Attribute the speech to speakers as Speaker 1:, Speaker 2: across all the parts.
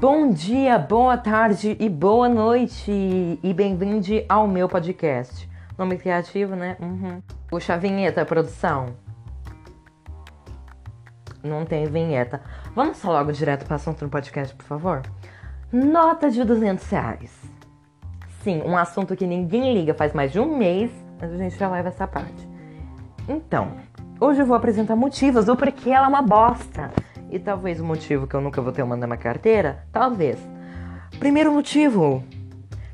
Speaker 1: Bom dia, boa tarde e boa noite e bem-vindo ao meu podcast. Nome criativo, né? Uhum. Puxa a vinheta, produção. Não tem vinheta. Vamos logo direto para o assunto do podcast, por favor? Nota de 200 reais. Sim, um assunto que ninguém liga faz mais de um mês, mas a gente já leva essa parte. Então, hoje eu vou apresentar motivos do porquê ela é uma bosta. E talvez o motivo que eu nunca vou ter uma na minha carteira, talvez. Primeiro motivo.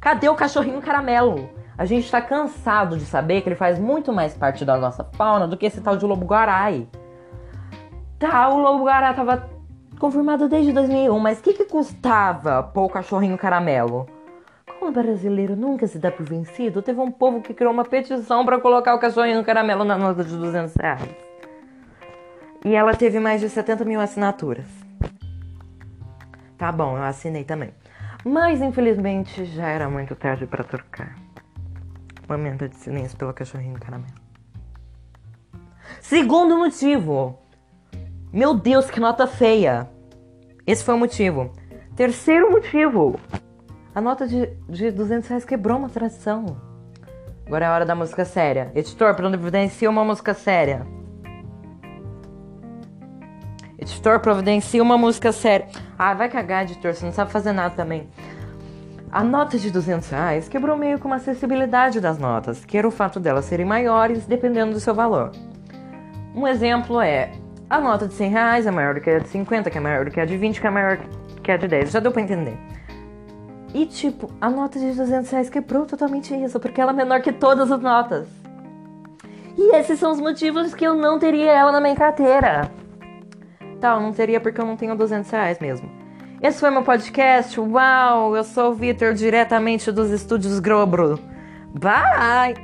Speaker 1: Cadê o cachorrinho caramelo? A gente tá cansado de saber que ele faz muito mais parte da nossa fauna do que esse tal de lobo guarai. Tá, o lobo guará tava confirmado desde 2001, mas o que, que custava pôr o cachorrinho caramelo? Como brasileiro nunca se dá por vencido, teve um povo que criou uma petição para colocar o cachorrinho caramelo na nota de 200 reais. E ela teve mais de 70 mil assinaturas. Tá bom, eu assinei também. Mas infelizmente já era muito tarde para trocar. Momento de silêncio pelo cachorrinho caramelo. Segundo motivo. Meu Deus, que nota feia. Esse foi o motivo. Terceiro motivo. A nota de, de 200 reais quebrou uma tradição. Agora é a hora da música séria. Editor, providencia uma música séria. Editor, providencia uma música séria. Ah, vai cagar, editor, você não sabe fazer nada também. A nota de 200 reais quebrou meio com a acessibilidade das notas, que era o fato delas serem maiores dependendo do seu valor. Um exemplo é a nota de 100 reais é maior do que a de 50, que é maior do que a de 20, que é maior que a de 10. Já deu pra entender. E tipo, a nota de 200 reais quebrou totalmente isso, porque ela é menor que todas as notas. E esses são os motivos que eu não teria ela na minha carteira Tal, não teria porque eu não tenho 200 reais mesmo. Esse foi meu podcast. Uau, eu sou o Vitor, diretamente dos estúdios Grobro. Bye!